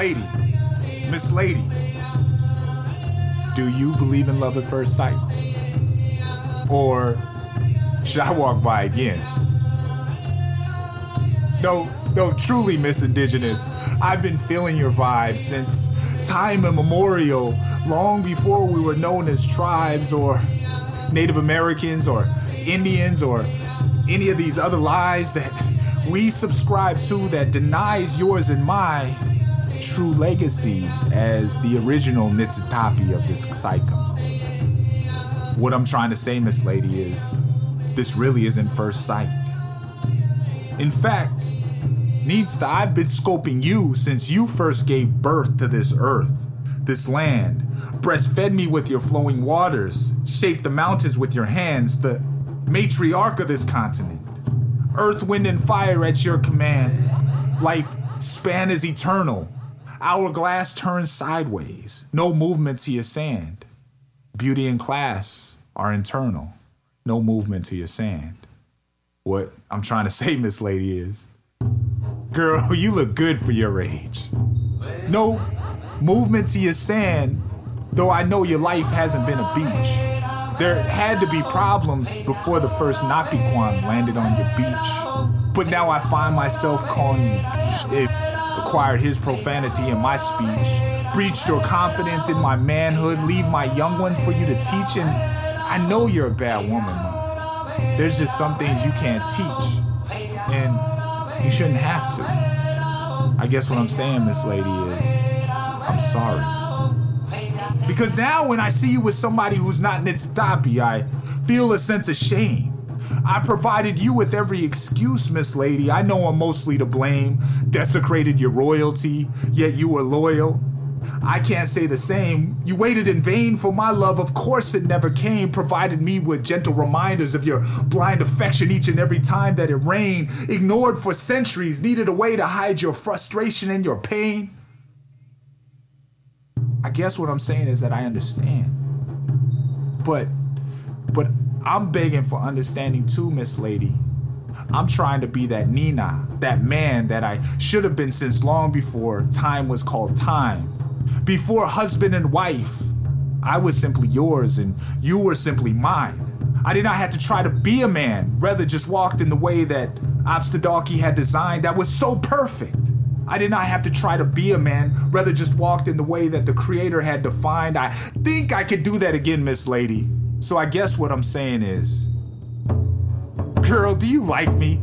Lady, Miss Lady, do you believe in love at first sight? Or should I walk by again? No, no, truly, Miss Indigenous, I've been feeling your vibe since time immemorial, long before we were known as tribes or Native Americans or Indians or any of these other lies that we subscribe to that denies yours and my true legacy as the original Nitsitapi of this cycle. What I'm trying to say, Miss Lady, is this really isn't first sight. In fact, Needsta, I've been scoping you since you first gave birth to this earth, this land. Breastfed me with your flowing waters, shaped the mountains with your hands, the matriarch of this continent. Earth, wind, and fire at your command. Life span is eternal. Hourglass turns sideways. No movement to your sand. Beauty and class are internal. No movement to your sand. What I'm trying to say, Miss Lady, is Girl, you look good for your age. No movement to your sand, though I know your life hasn't been a beach. There had to be problems before the first Napiquan landed on your beach. But now I find myself calling you acquired his profanity in my speech, breached your confidence in my manhood, leave my young ones for you to teach, and I know you're a bad woman, Mom. There's just some things you can't teach. And you shouldn't have to. I guess what I'm saying, Miss Lady, is I'm sorry. Because now when I see you with somebody who's not Nitsitapi, I feel a sense of shame. I provided you with every excuse, Miss Lady. I know I'm mostly to blame. Desecrated your royalty, yet you were loyal. I can't say the same. You waited in vain for my love, of course it never came. Provided me with gentle reminders of your blind affection each and every time that it rained. Ignored for centuries, needed a way to hide your frustration and your pain. I guess what I'm saying is that I understand. But, but I'm begging for understanding too, Miss Lady. I'm trying to be that Nina, that man that I should have been since long before time was called time. Before husband and wife, I was simply yours and you were simply mine. I did not have to try to be a man, rather just walked in the way that Abstadalki had designed that was so perfect. I did not have to try to be a man, rather just walked in the way that the creator had defined. I think I could do that again, Miss Lady. So I guess what I'm saying is, girl, do you like me?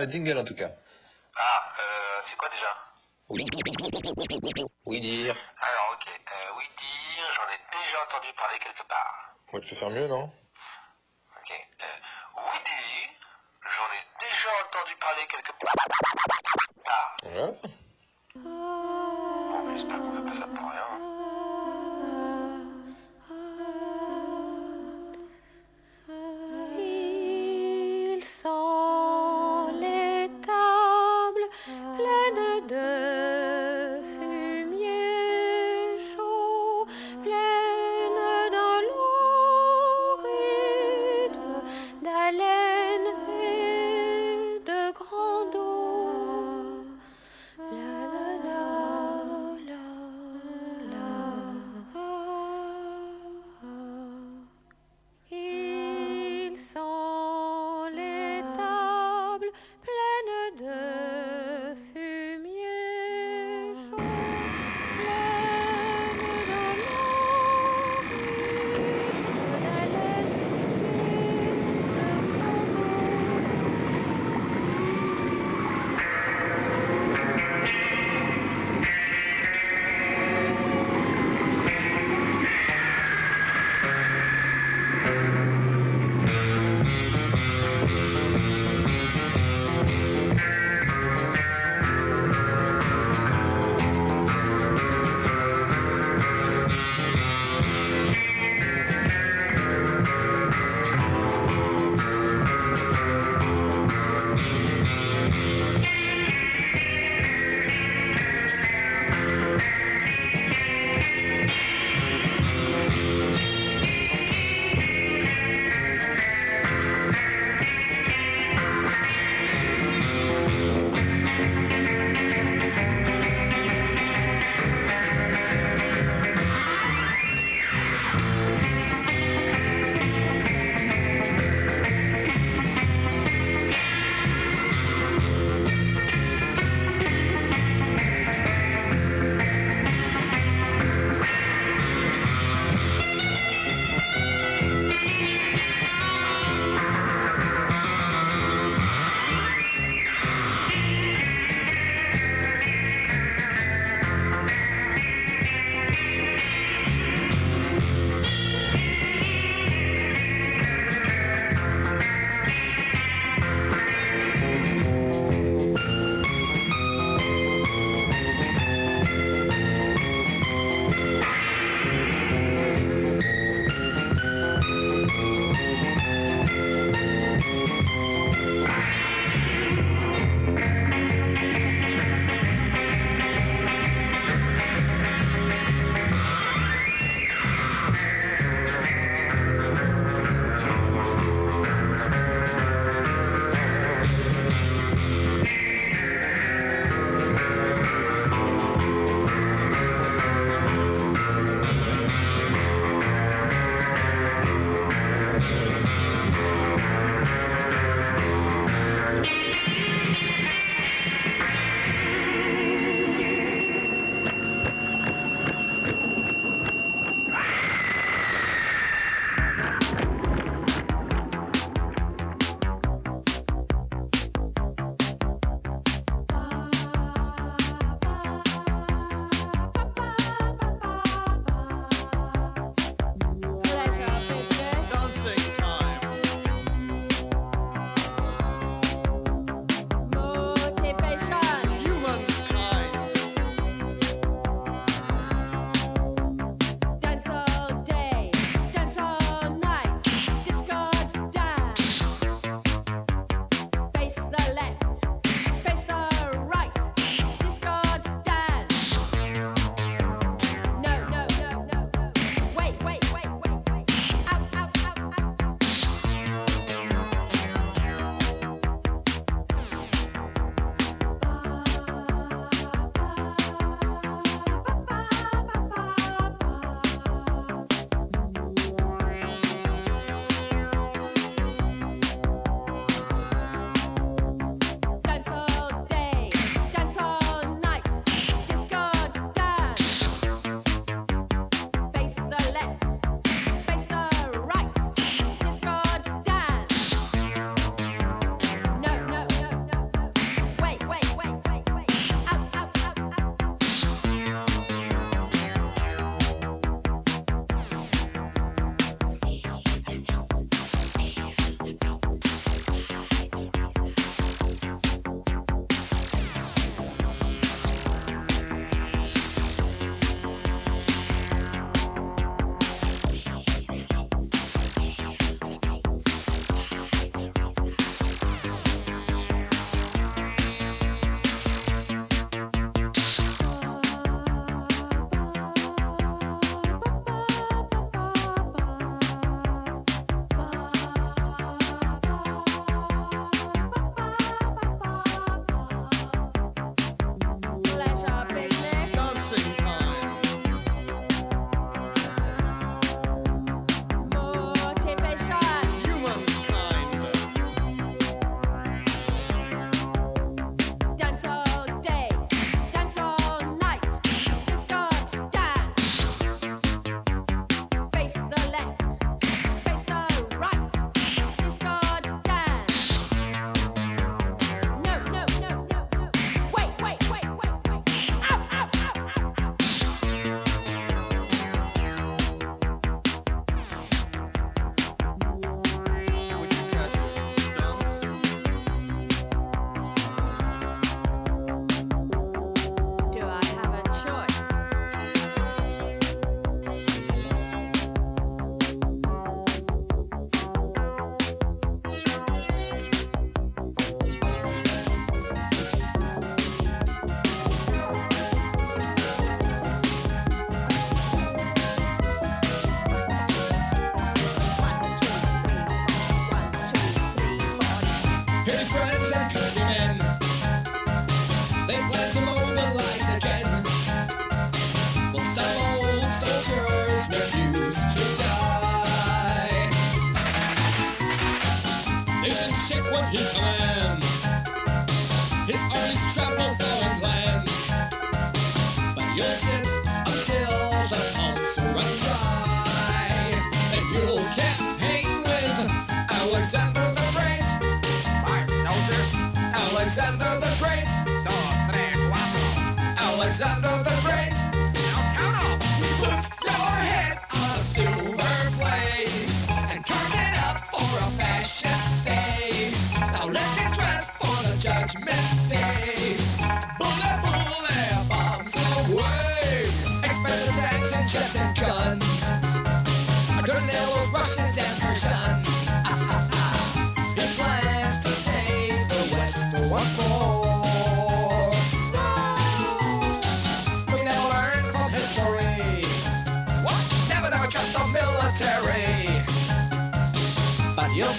Le jingle en tout cas. Ah, euh, c'est quoi déjà? Oui. Oui dire. Alors ok, euh, oui dire, j'en ai déjà entendu parler quelque part. Ouais, tu peux faire mieux, non? Ok, euh, oui dire, j'en ai déjà entendu parler quelque part. Ouais. Bon, mais j'espère qu'on fait pas ça pour rien.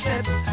But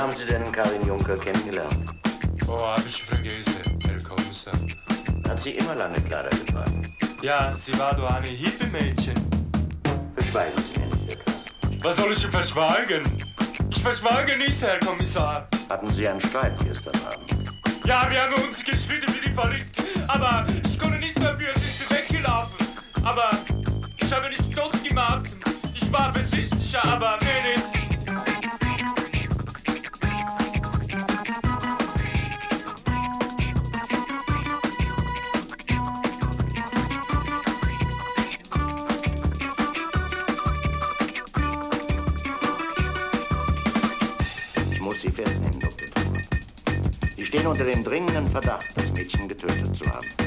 Wie haben Sie denn Karin Juncker kennengelernt? Oh, hab ich vergessen, Herr Kommissar. Hat sie immer lange Kleider getragen? Ja, sie war doch eine Hippie-Mädchen. Beschweigen Sie mir nicht etwas. Was soll ich denn verschweigen? Ich verschweige nichts, Herr Kommissar. Hatten Sie einen Streit gestern Abend? Ja, wir haben uns gestritten wie die verrückt. Aber ich konnte nichts dafür, sie ist stehen unter dem dringenden Verdacht, das Mädchen getötet zu haben.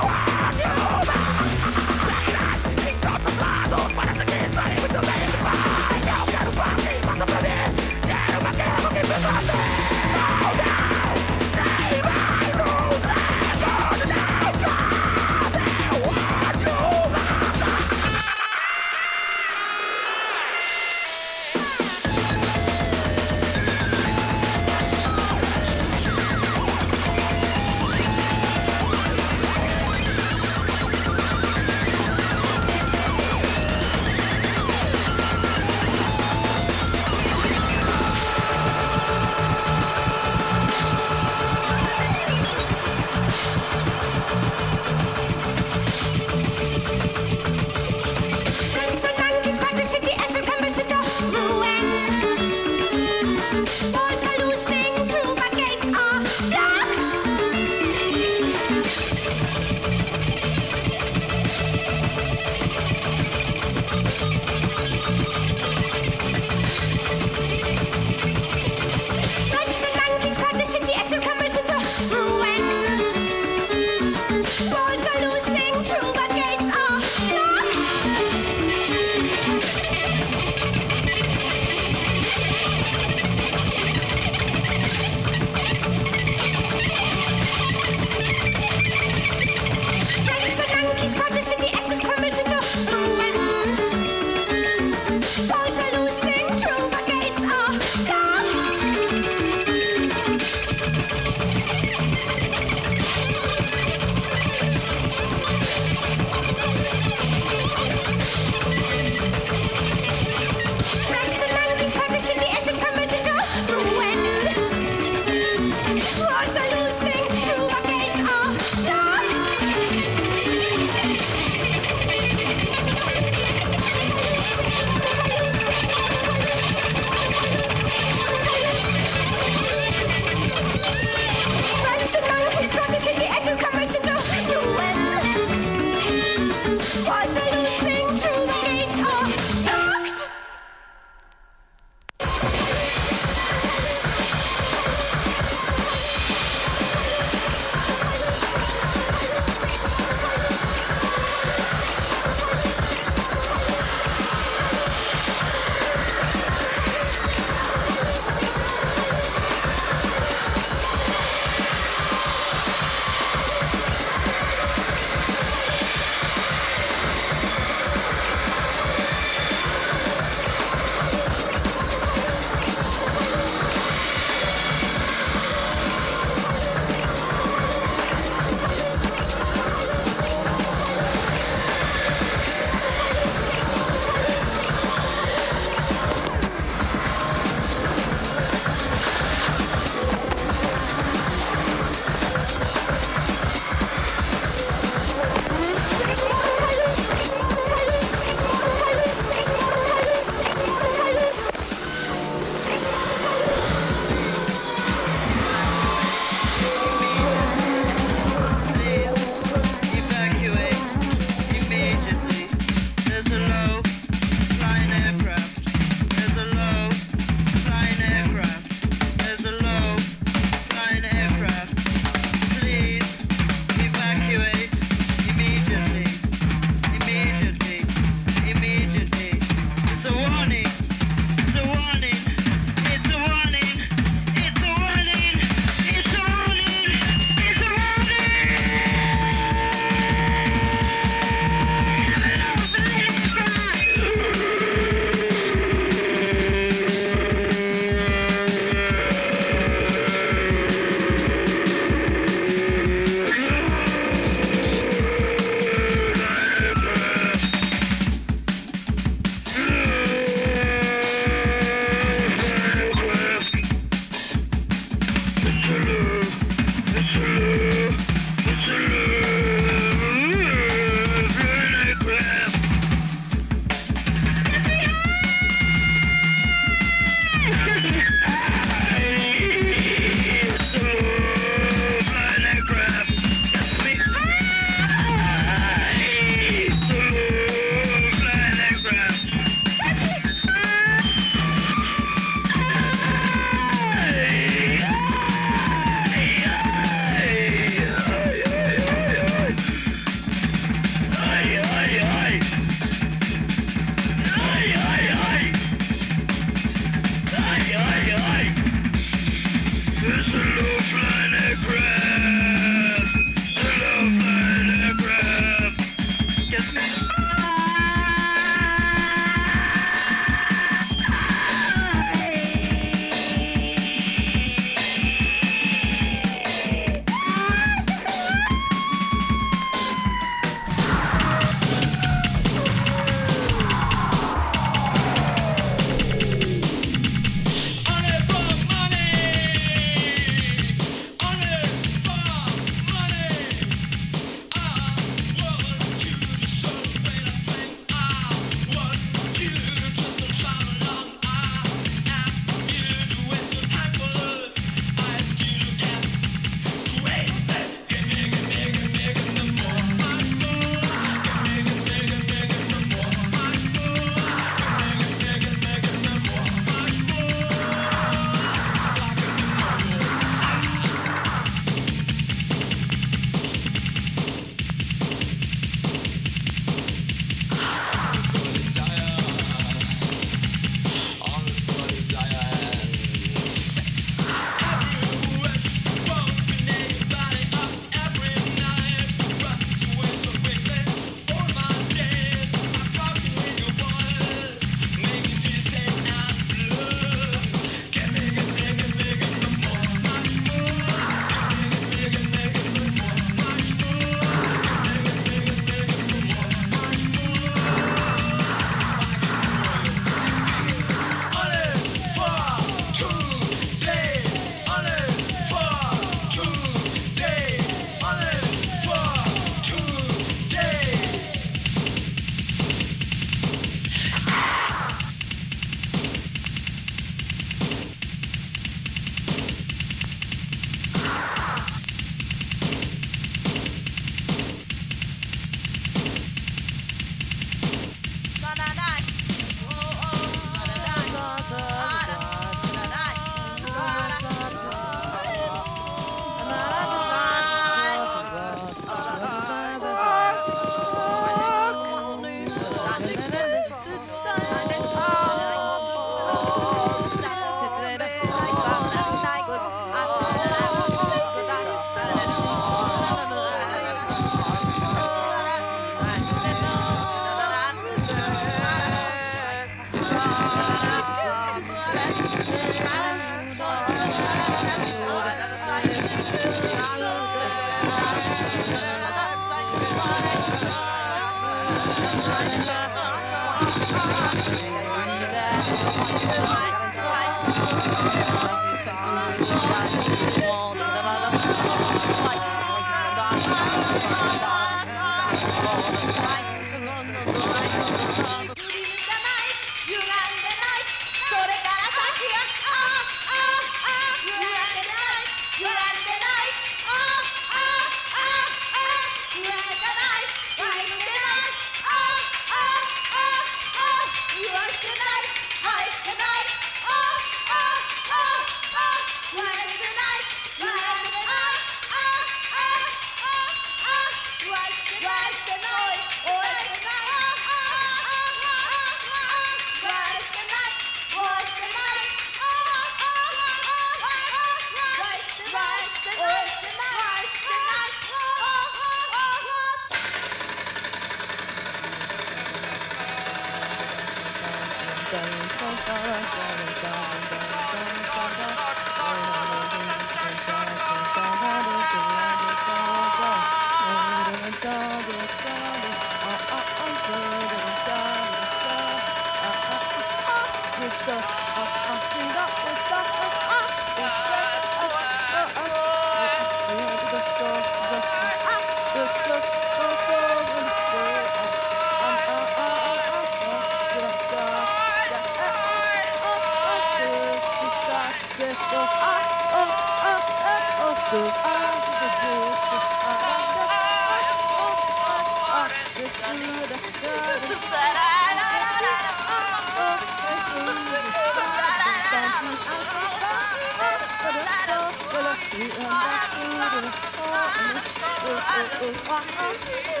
Thank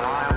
Carolina.